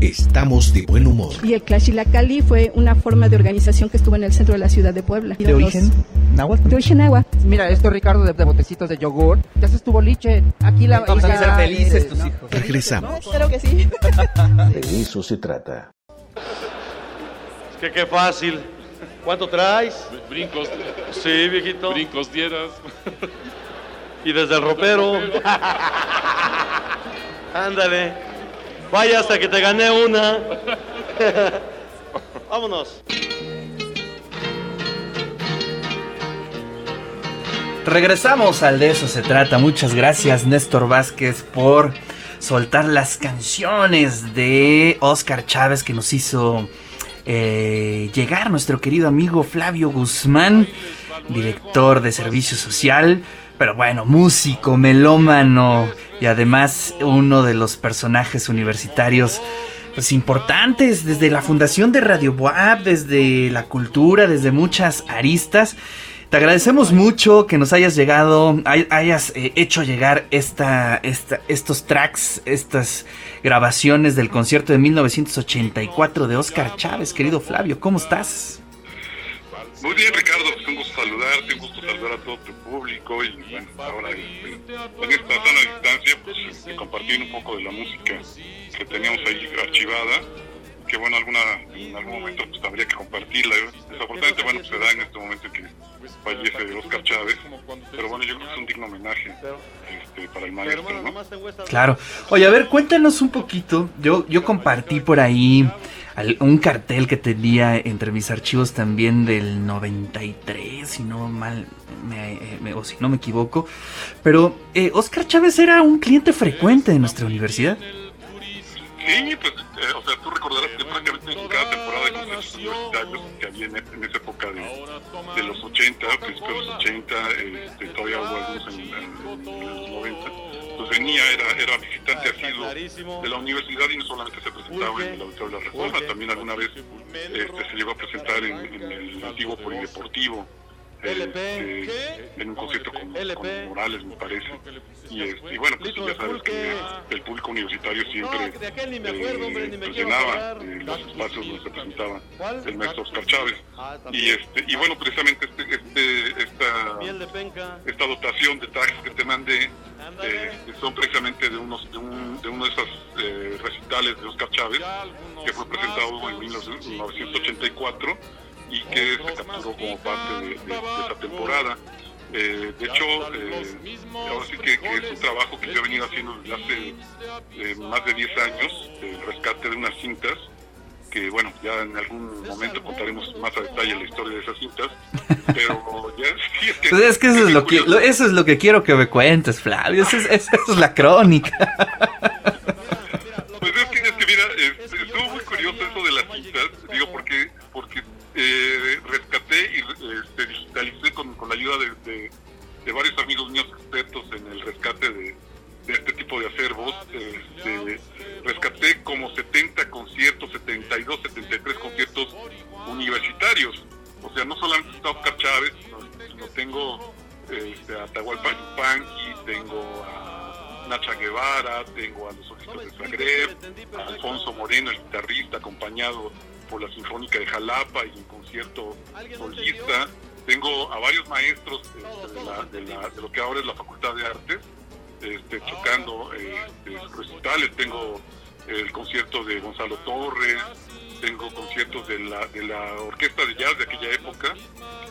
estamos de buen humor. Y el Cali fue una forma de organización que estuvo en el centro de la ciudad de Puebla. ¿De origen náhuatl? De origen náhuatl. Mira, esto Ricardo de, botecitos de yogur. Ya se estuvo liche. Aquí la... Vamos a ser felices tus hijos. Regresamos. Creo que sí. De eso se trata. Es que qué fácil. ¿Cuánto traes? Brincos. Sí, viejito. Brincos dieras. Y desde el ropero. Ándale. Vaya hasta que te gané una. Vámonos. Regresamos al de eso se trata. Muchas gracias Néstor Vázquez por soltar las canciones de Oscar Chávez que nos hizo eh, llegar nuestro querido amigo Flavio Guzmán, director de Servicio Social, pero bueno, músico, melómano y además uno de los personajes universitarios pues importantes desde la fundación de Radio Boab, desde la cultura, desde muchas aristas. Te agradecemos mucho que nos hayas llegado, hayas eh, hecho llegar esta, esta, estos tracks, estas grabaciones del concierto de 1984 de Oscar Chávez, querido Flavio. ¿Cómo estás? Muy bien, Ricardo, pues un gusto saludarte, un gusto saludar a todo tu público y bueno, ahora en esta sana distancia, pues compartir un poco de la música que teníamos ahí archivada que bueno, alguna, en algún momento pues habría que compartirla. Desafortunadamente, bueno, pues se da en este momento que fallece Oscar Chávez, pero bueno, yo creo que es un digno homenaje este, para el maestro, ¿no? Claro. Oye, a ver, cuéntanos un poquito. Yo, yo compartí por ahí un cartel que tenía entre mis archivos también del 93, si no mal me, o si no me equivoco. Pero eh, Oscar Chávez era un cliente frecuente de nuestra universidad. Sí, pues, eh, o sea, tú recordarás que prácticamente en cada temporada de conciertos universitarios que había en, en, esa época de, de los 80, principios de los 80, este, todavía hubo algunos en, en, los 90, venía, era, era visitante asiduo de la universidad y no solamente se presentaba en el Auditorio de la Reforma, también alguna vez este, se llegó a presentar en, en el antiguo polideportivo este, en un concierto con, con, Morales, me parece. Y, este, y bueno, pues ya sabes que el público universitario siempre eh, llenaba eh, los espacios donde se presentaba el maestro Oscar Chávez. Y, este, y bueno, precisamente este, este, esta, esta dotación de tags que te mandé eh, son precisamente de, unos, de, un, de uno de esos eh, recitales de Oscar Chávez, que fue presentado en 1984 y que se capturó como parte de, de, de esa temporada. Eh, de hecho, eh, ahora sí que, que, es un trabajo que yo he venido haciendo desde hace eh, más de 10 años, el rescate de unas cintas, que bueno, ya en algún momento contaremos más a detalle la historia de esas cintas, pero ya sí es que... Pues es que eso es, lo que, lo, eso es lo que quiero que me cuentes, Flavio, esa es, esa es la crónica. Pues es que, es que mira, estuvo muy curioso eso de las cintas, este, a Atahualpa Yupanqui, tengo a Nacha Guevara, tengo a los Ojitos de Zagreb, a Alfonso Moreno, el guitarrista, acompañado por la Sinfónica de Jalapa y un concierto solista. Tengo a varios maestros este, de, la, de, la, de, lo que ahora es la Facultad de Artes este, tocando eh, recitales. Tengo el concierto de Gonzalo Torres, tengo conciertos de la, de la orquesta de jazz de aquella época,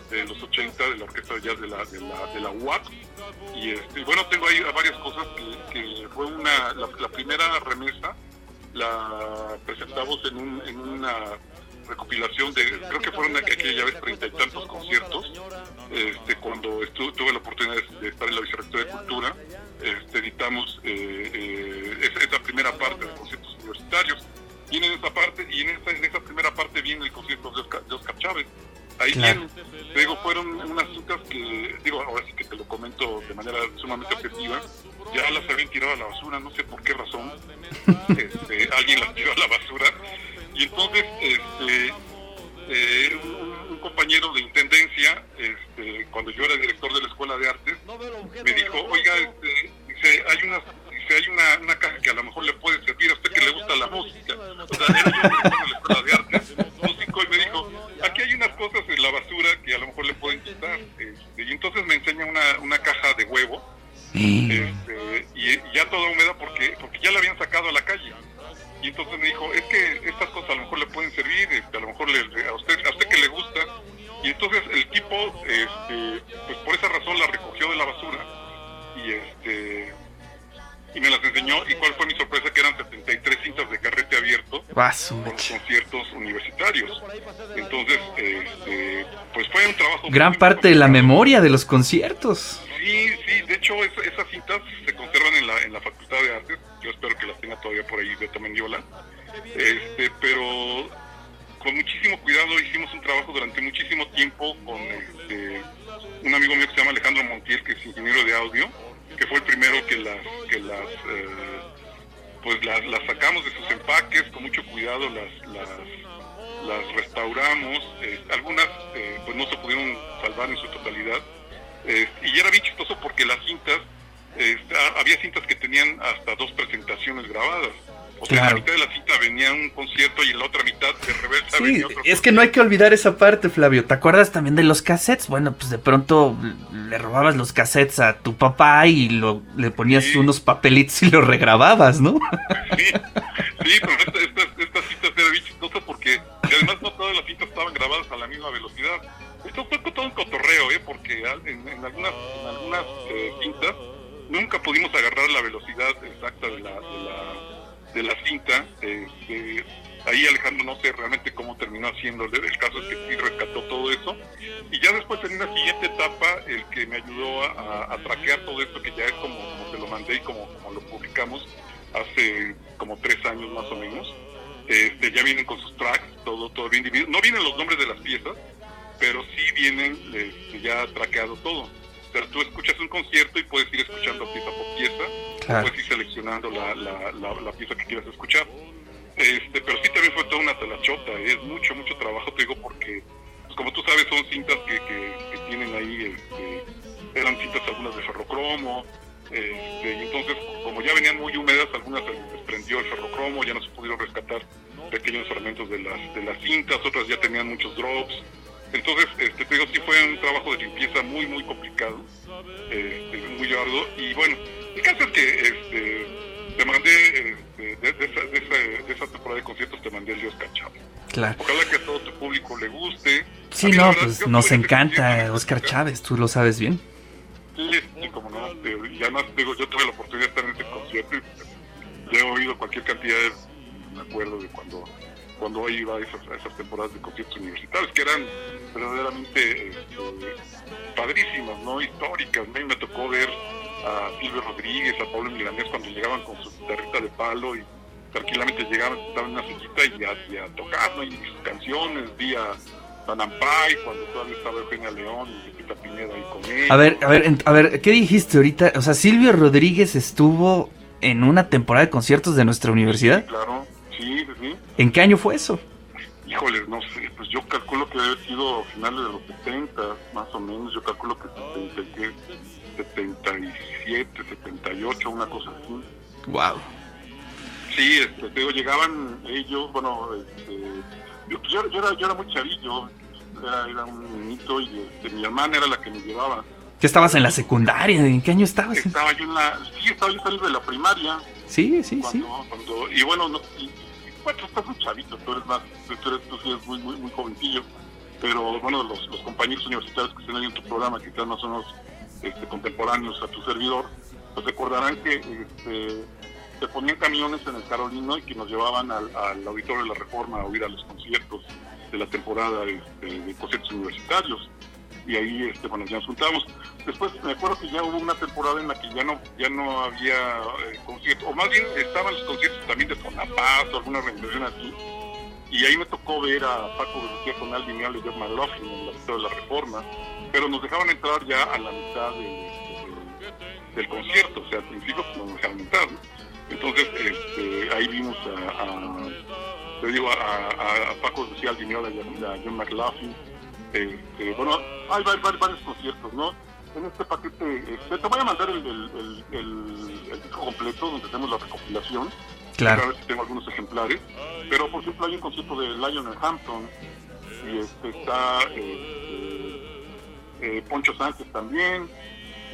de los 80, de la orquesta de jazz de la, de la, de la UAP. Y este, bueno, tengo ahí varias cosas que, fue una, la, la primera remesa la presentamos en, un, en una recopilación de, creo que fueron aquella vez treinta y tantos conciertos, este, cuando estuve, tuve la oportunidad de estar en la Vicerrectoría de Cultura, este, editamos eh, eh, esa, primera parte de conciertos universitarios, en esa parte, y en esa, en esa primera parte viene el concierto de Oscar, de Oscar Chávez. Ahí claro. viene, digo, fueron unas cintas que, digo, ahora sí que te lo comento de manera sumamente objetiva, ya las habían tirado a la basura, no sé por qué razón, este, alguien las tiró a la basura, y entonces este, eh, un, un, compañero de intendencia, este, mecha. conciertos universitarios. Entonces, este, pues fue un trabajo. Gran parte de la memoria de los conciertos. Sí, sí, de hecho es- esas cintas se conservan en la, en la Facultad de Artes, yo espero que las tenga todavía por ahí Beto Mendiola, este, pero con muchísimo cuidado hicimos un trabajo durante muchísimo tiempo con este, un amigo mío que se llama Alejandro Montiel, que es ingeniero de audio, que fue el primero que las, que las, eh, pues las, las sacamos de sus empaques con mucho cuidado, las, las, las restauramos, eh, algunas eh, pues no se pudieron salvar en su totalidad, eh, y era bien chistoso porque las cintas, eh, ah, había cintas que tenían hasta dos presentaciones grabadas. O sea, en Claro. la mitad de la cinta venía un concierto y en la otra mitad de reversa Sí, venía otro es que no hay que olvidar esa parte, Flavio. ¿Te acuerdas también de los cassettes? Bueno, pues de pronto le robabas los cassettes a tu papá y lo, le ponías Sí. unos papelitos y los regrababas, ¿no? Sí, a, a- a traquear todo esto, que ya es como, como te lo mandé y como, como lo publicamos hace como tres años más o menos. Este, ya vienen con sus tracks, todo, todo bien dividido. No vienen los nombres de las piezas, pero sí vienen este, ya traqueado todo. O sea, tú escuchas un concierto y puedes ir escuchando pieza por pieza, Claro. puedes ir seleccionando la, la, la, la pieza que quieras escuchar. Este, pero sí también fue toda una telachota, es mucho, mucho trabajo, te digo, porque, pues, como tú sabes, son cintas que, que, que tienen ahí, este, eran cintas algunas de ferrocromo, este, y entonces, como ya venían muy húmedas, algunas se desprendió el ferrocromo, ya no se pudieron rescatar pequeños fragmentos de las, de las cintas, otras ya tenían muchos drops. Entonces, este, te digo, sí fue un trabajo de limpieza muy, muy complicado, este, muy arduo. Y bueno, el caso es que este, te mandé, este, de, de esa, de, esa, de esa temporada de conciertos, te mandé el Dios Cachao. Claro. Ojalá que a todo tu público le guste. Sí, no, verdad, pues nos encanta Oscar Chávez, tú lo sabes bien. Cualquier cantidad de. Me acuerdo de cuando cuando iba a esas, a esas temporadas de conciertos universitarios, que eran verdaderamente este, padrísimas, ¿no? Históricas. ¿no? Y me tocó ver a Silvio Rodríguez, a Pablo Milanés cuando llegaban con su guitarrita de palo y tranquilamente llegaban, estaban en una sillita y a, y a tocar, ¿no? Y sus canciones, vi a Tanampay, cuando todavía estaba Eugenia León y Pepita ahí con él. A ver, a ver, a ver, ¿qué dijiste ahorita? O sea, Silvio Rodríguez estuvo en una temporada de conciertos de nuestra universidad. Claro, sí, sí. ¿En qué año fue eso? Híjole, no sé, pues yo calculo que debe haber sido finales de los 70, más o menos. Yo calculo que 70, y qué, 77, 78, una cosa así. Wow. Sí, este, te digo, llegaban ellos, bueno, este, yo, pues, yo, yo era, yo era muy chavillo, era, era un niñito y este, mi hermana era la que me llevaba. ¿Qué estabas en la secundaria? ¿En qué año estabas? Estaba yo en la, sí, estaba yo saliendo de la primaria, Sí, sí, sí. cuando, cuando, y bueno, no, y, bueno, tú estás muy chavito, tú eres más, tú eres, tú eres muy, muy, muy jovencillo, pero bueno, los, los compañeros universitarios que están ahí en tu programa, que están más o menos este, contemporáneos a tu servidor, pues recordarán que este, se ponían camiones en el Carolino y que nos llevaban al, al auditorio de la Reforma a oír a los conciertos de la temporada este, de conciertos universitarios y ahí este, bueno, ya nos juntábamos. Después me acuerdo que ya hubo una temporada en la que ya no ya no había eh, conciertos, o más bien estaban los conciertos también de Fonapaz o alguna organización así, y ahí me tocó ver a Paco Lucía con Alvin y a McLaughlin en la de la Reforma, pero nos dejaban entrar ya a la mitad de- de- del concierto, o sea, al principio pues, nos dejaban entrar, ¿no? Entonces, este, ahí vimos a, a- te digo, a, a- a Paco Lucía Alvin y a John McLaughlin, este, bueno, hay, va- va- varios conciertos, ¿no? En este paquete, este, te voy a mandar el, el, el, el- el disco completo donde tenemos la recopilación. Claro. A ver si tengo algunos ejemplares. Pero, por ejemplo, hay un concierto de Lionel Hampton y este, está eh, eh, Poncho Sánchez también.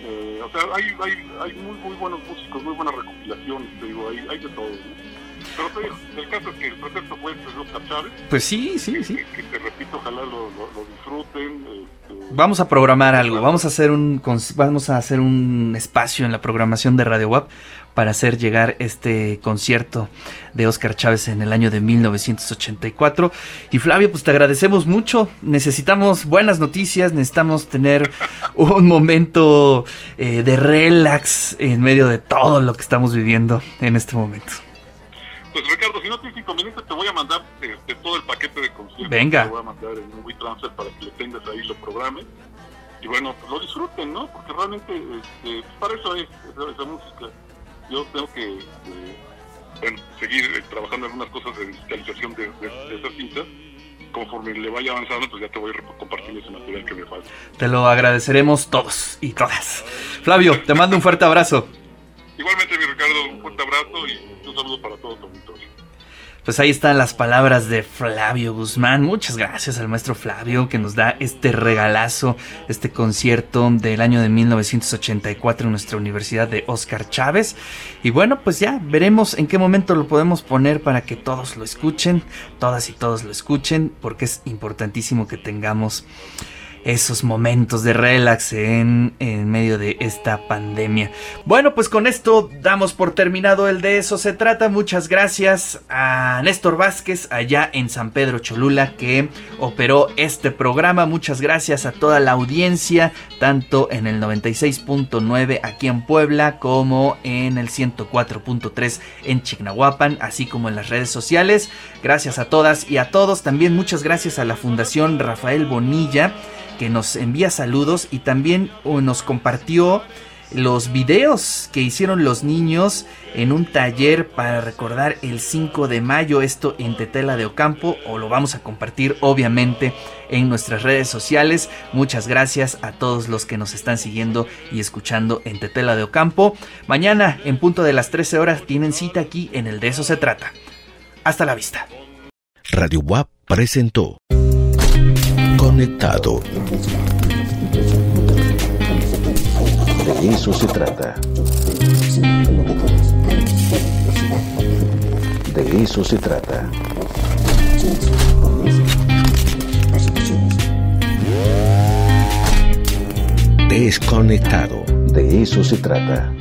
Eh, o sea, hay, hay, hay muy, muy buenos músicos, muy buenas recopilaciones, te digo, hay, hay de todo. ¿no? Pero el caso es que el pretexto fue Oscar Chávez, Pues sí, sí, sí. que, que te repito, ojalá lo, lo, lo disfruten. este, Vamos a programar algo, vamos a hacer un vamos a hacer un espacio en la programación de Radio WAP para hacer llegar este concierto de Oscar Chávez en el año de 1984. Y Flavio, pues te agradecemos mucho. Necesitamos buenas noticias, necesitamos tener un momento eh, de relax en medio de todo lo que estamos viviendo en este momento. Pues Ricardo, si no tienes inconveniente, te voy a mandar este, todo el paquete de conciertos. Venga. Te voy a mandar en un WeTransfer para que lo tengas ahí, lo programes. Y bueno, pues lo disfruten, ¿no? Porque realmente este, para eso es esa, esa música. Yo tengo que eh, bueno, seguir eh, trabajando en algunas cosas de digitalización de, de, de esas cintas. Conforme le vaya avanzando, pues ya te voy a compartir ese material que me falta. Te lo agradeceremos todos y todas. Flavio, te mando un fuerte abrazo. Igualmente, mi Ricardo, un fuerte abrazo y un saludo para todo tu auditorio. Pues ahí están las palabras de Flavio Guzmán. Muchas gracias al maestro Flavio que nos da este regalazo, este concierto del año de 1984 en nuestra Universidad de Oscar Chávez. Y bueno, pues ya veremos en qué momento lo podemos poner para que todos lo escuchen, todas y todos lo escuchen, porque es importantísimo que tengamos esos momentos de relax en, en medio de esta pandemia. Bueno, pues con esto damos por terminado el de eso se trata. Muchas gracias a Néstor Vázquez allá en San Pedro Cholula que operó este programa. Muchas gracias a toda la audiencia, tanto en el 96.9 aquí en Puebla como en el 104.3 en Chignahuapan, así como en las redes sociales. Gracias a todas y a todos. También muchas gracias a la Fundación Rafael Bonilla que nos envía saludos y también nos compartió los videos que hicieron los niños en un taller para recordar el 5 de mayo, esto en Tetela de Ocampo, o lo vamos a compartir obviamente en nuestras redes sociales. Muchas gracias a todos los que nos están siguiendo y escuchando en Tetela de Ocampo. Mañana, en punto de las 13 horas, tienen cita aquí en el De Eso Se Trata. Hasta la vista. Radio WAP presentó Conectado. De eso se trata. De eso se trata. Desconectado. De eso se trata.